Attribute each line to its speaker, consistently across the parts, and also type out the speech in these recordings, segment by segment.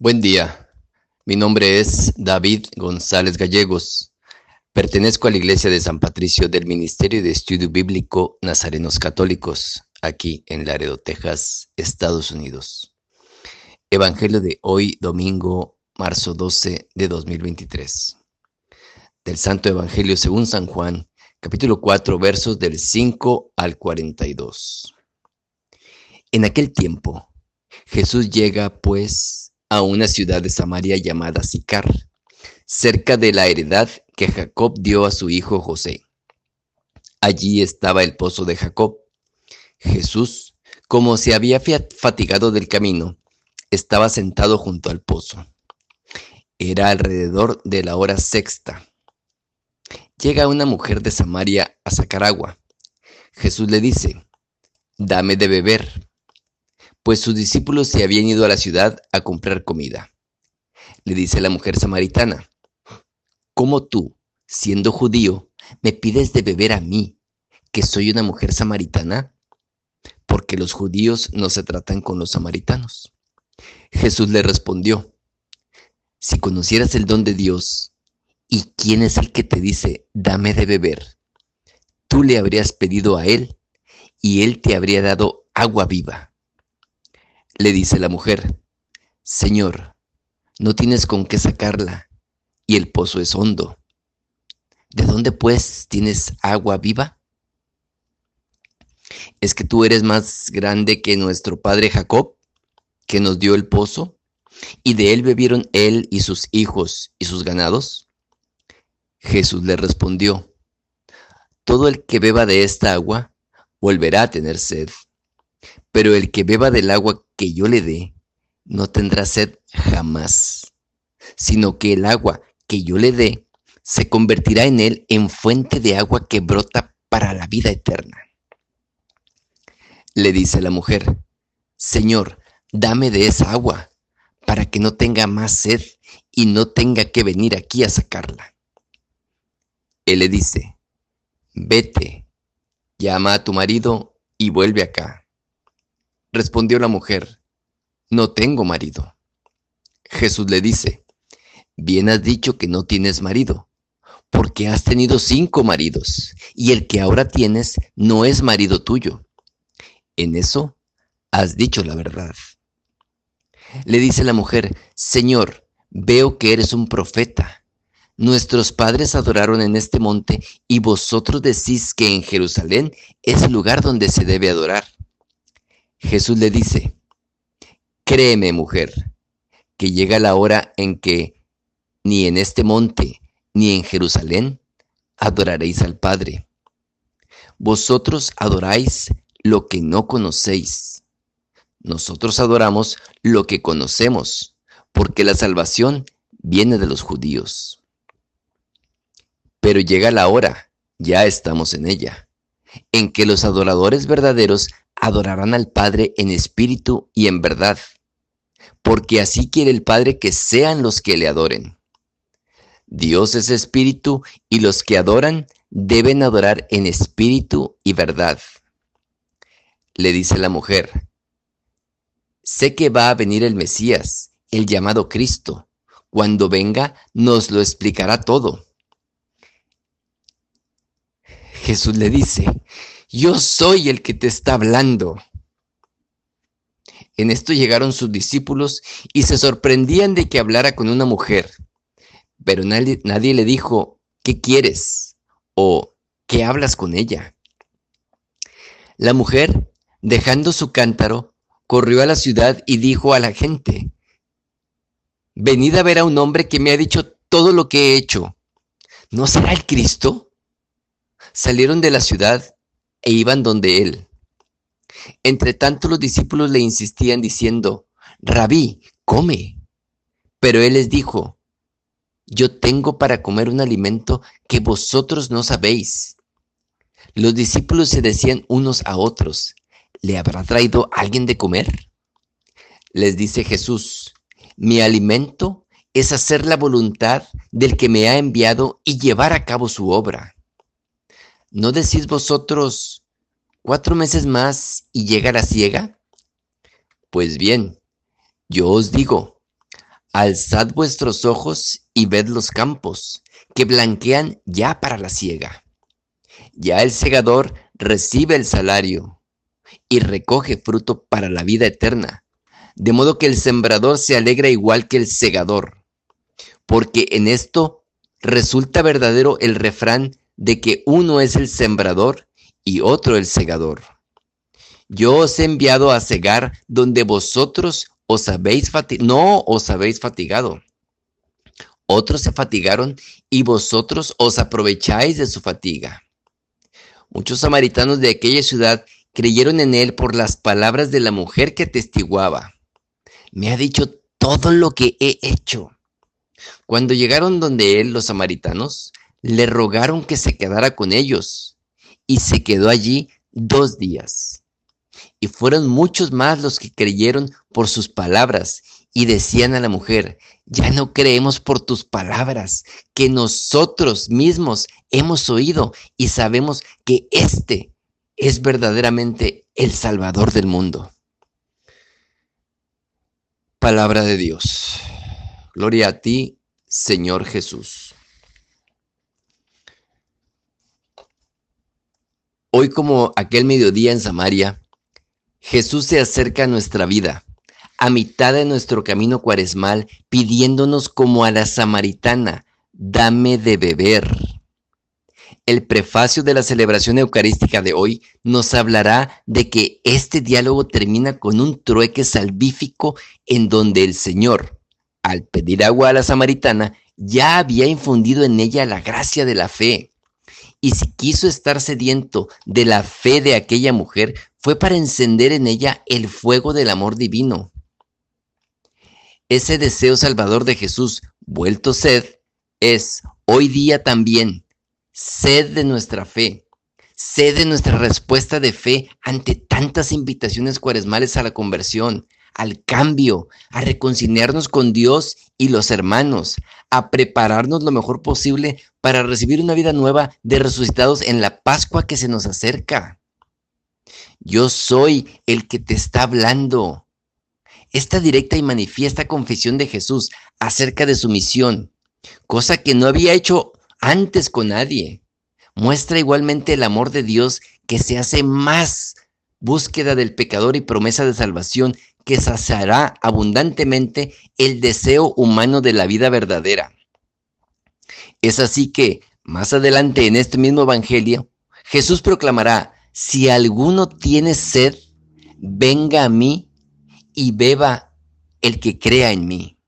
Speaker 1: Buen día, mi nombre es David González Gallegos. Pertenezco a la Iglesia de San Patricio del Ministerio de Estudio Bíblico Nazarenos Católicos, aquí en Laredo, Texas, Estados Unidos. Evangelio de hoy, domingo, marzo 12 de 2023. Del Santo Evangelio según San Juan, capítulo 4, versos del 5 al 42. En aquel tiempo, Jesús llega, pues, a una ciudad de Samaria llamada Sicar, cerca de la heredad que Jacob dio a su hijo José. Allí estaba el pozo de Jacob. Jesús, como se había fatigado del camino, estaba sentado junto al pozo. Era alrededor de la hora sexta. Llega una mujer de Samaria a sacar agua. Jesús le dice, dame de beber pues sus discípulos se habían ido a la ciudad a comprar comida. Le dice la mujer samaritana, ¿cómo tú, siendo judío, me pides de beber a mí, que soy una mujer samaritana? Porque los judíos no se tratan con los samaritanos. Jesús le respondió, si conocieras el don de Dios y quién es el que te dice, dame de beber, tú le habrías pedido a él y él te habría dado agua viva. Le dice la mujer, Señor, no tienes con qué sacarla y el pozo es hondo. ¿De dónde pues tienes agua viva? ¿Es que tú eres más grande que nuestro padre Jacob, que nos dio el pozo, y de él bebieron él y sus hijos y sus ganados? Jesús le respondió, Todo el que beba de esta agua volverá a tener sed pero el que beba del agua que yo le dé, no tendrá sed jamás, sino que el agua que yo le dé se convertirá en él en fuente de agua que brota para la vida eterna. Le dice la mujer, Señor, dame de esa agua, para que no tenga más sed y no tenga que venir aquí a sacarla. Él le dice, vete, llama a tu marido y vuelve acá. Respondió la mujer, no tengo marido. Jesús le dice, bien has dicho que no tienes marido, porque has tenido cinco maridos, y el que ahora tienes no es marido tuyo. En eso has dicho la verdad. Le dice la mujer, Señor, veo que eres un profeta. Nuestros padres adoraron en este monte y vosotros decís que en Jerusalén es el lugar donde se debe adorar. Jesús le dice, créeme mujer, que llega la hora en que ni en este monte ni en Jerusalén adoraréis al Padre. Vosotros adoráis lo que no conocéis. Nosotros adoramos lo que conocemos, porque la salvación viene de los judíos. Pero llega la hora, ya estamos en ella, en que los adoradores verdaderos adorarán al Padre en espíritu y en verdad, porque así quiere el Padre que sean los que le adoren. Dios es espíritu y los que adoran deben adorar en espíritu y verdad. Le dice la mujer, sé que va a venir el Mesías, el llamado Cristo. Cuando venga nos lo explicará todo. Jesús le dice, yo soy el que te está hablando. En esto llegaron sus discípulos y se sorprendían de que hablara con una mujer. Pero nadie, le dijo, ¿qué quieres? o ¿qué hablas con ella? La mujer, dejando su cántaro, corrió a la ciudad y dijo a la gente, venid a ver a un hombre que me ha dicho todo lo que he hecho. ¿No será el Cristo? Salieron de la ciudad e iban donde él. Entre tanto los discípulos le insistían diciendo, Rabí, come. Pero él les dijo, yo tengo para comer un alimento que vosotros no sabéis. Los discípulos se decían unos a otros, ¿le habrá traído alguien de comer? Les dice Jesús, mi alimento es hacer la voluntad del que me ha enviado y llevar a cabo su obra. ¿No decís vosotros cuatro meses más y llega la ciega? Pues bien, yo os digo, Alzad vuestros ojos y ved los campos, que blanquean ya para la siega. Ya el segador recibe el salario y recoge fruto para la vida eterna, de modo que el sembrador se alegra igual que el segador, porque en esto resulta verdadero el refrán de que uno es el sembrador y otro el segador. Yo os he enviado a cegar donde vosotros os habéis no os habéis fatigado. Otros se fatigaron y vosotros os aprovecháis de su fatiga. Muchos samaritanos de aquella ciudad creyeron en él por las palabras de la mujer que testiguaba. Me ha dicho todo lo que he hecho. Cuando llegaron donde él los samaritanos, le rogaron que se quedara con ellos, y se quedó allí dos días. Y fueron muchos más los que creyeron por sus palabras, y decían a la mujer, ya no creemos por tus palabras, que nosotros mismos hemos oído y sabemos que este es verdaderamente el Salvador del mundo. Palabra de Dios. Gloria a ti, Señor Jesús. Hoy como aquel mediodía en Samaria, Jesús se acerca a nuestra vida, a mitad de nuestro camino cuaresmal, pidiéndonos como a la samaritana, dame de beber. El prefacio de la celebración eucarística de hoy nos hablará de que este diálogo termina con un trueque salvífico en donde el Señor, al pedir agua a la samaritana, ya había infundido en ella la gracia de la fe y si quiso estar sediento de la fe de aquella mujer, fue para encender en ella el fuego del amor divino. Ese deseo salvador de Jesús, vuelto sed, es hoy día también sed de nuestra fe, sed de nuestra respuesta de fe ante tantas invitaciones cuaresmales a la conversión, al cambio, a reconciliarnos con Dios y los hermanos, a prepararnos lo mejor posible para recibir una vida nueva de resucitados en la Pascua que se nos acerca. Yo soy el que te está hablando. Esta directa y manifiesta confesión de Jesús acerca de su misión, cosa que no había hecho antes con nadie, muestra igualmente el amor de Dios que se hace más búsqueda del pecador y promesa de salvación que saciará abundantemente el deseo humano de la vida verdadera. Es así que, más adelante en este mismo Evangelio, Jesús proclamará, si alguno tiene sed, venga a mí y beba el que crea en mí.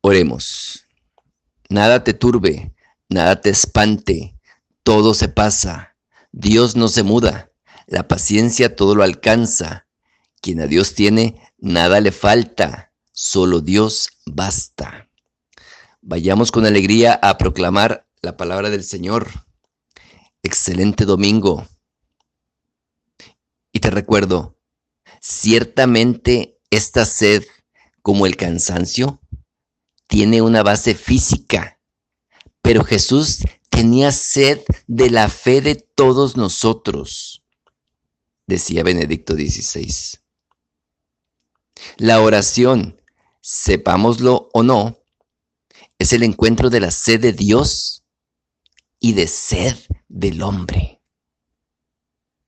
Speaker 1: Oremos. Nada te turbe, nada te espante, todo se pasa, Dios no se muda, la paciencia todo lo alcanza, quien a Dios tiene, nada le falta, solo Dios basta. Vayamos con alegría a proclamar la palabra del Señor. Excelente domingo. Y te recuerdo, ciertamente esta sed, como el cansancio, tiene una base física, pero Jesús tenía sed de la fe de todos nosotros, decía Benedicto XVI. La oración, sepámoslo o no, es el encuentro de la sed de Dios y de sed del hombre.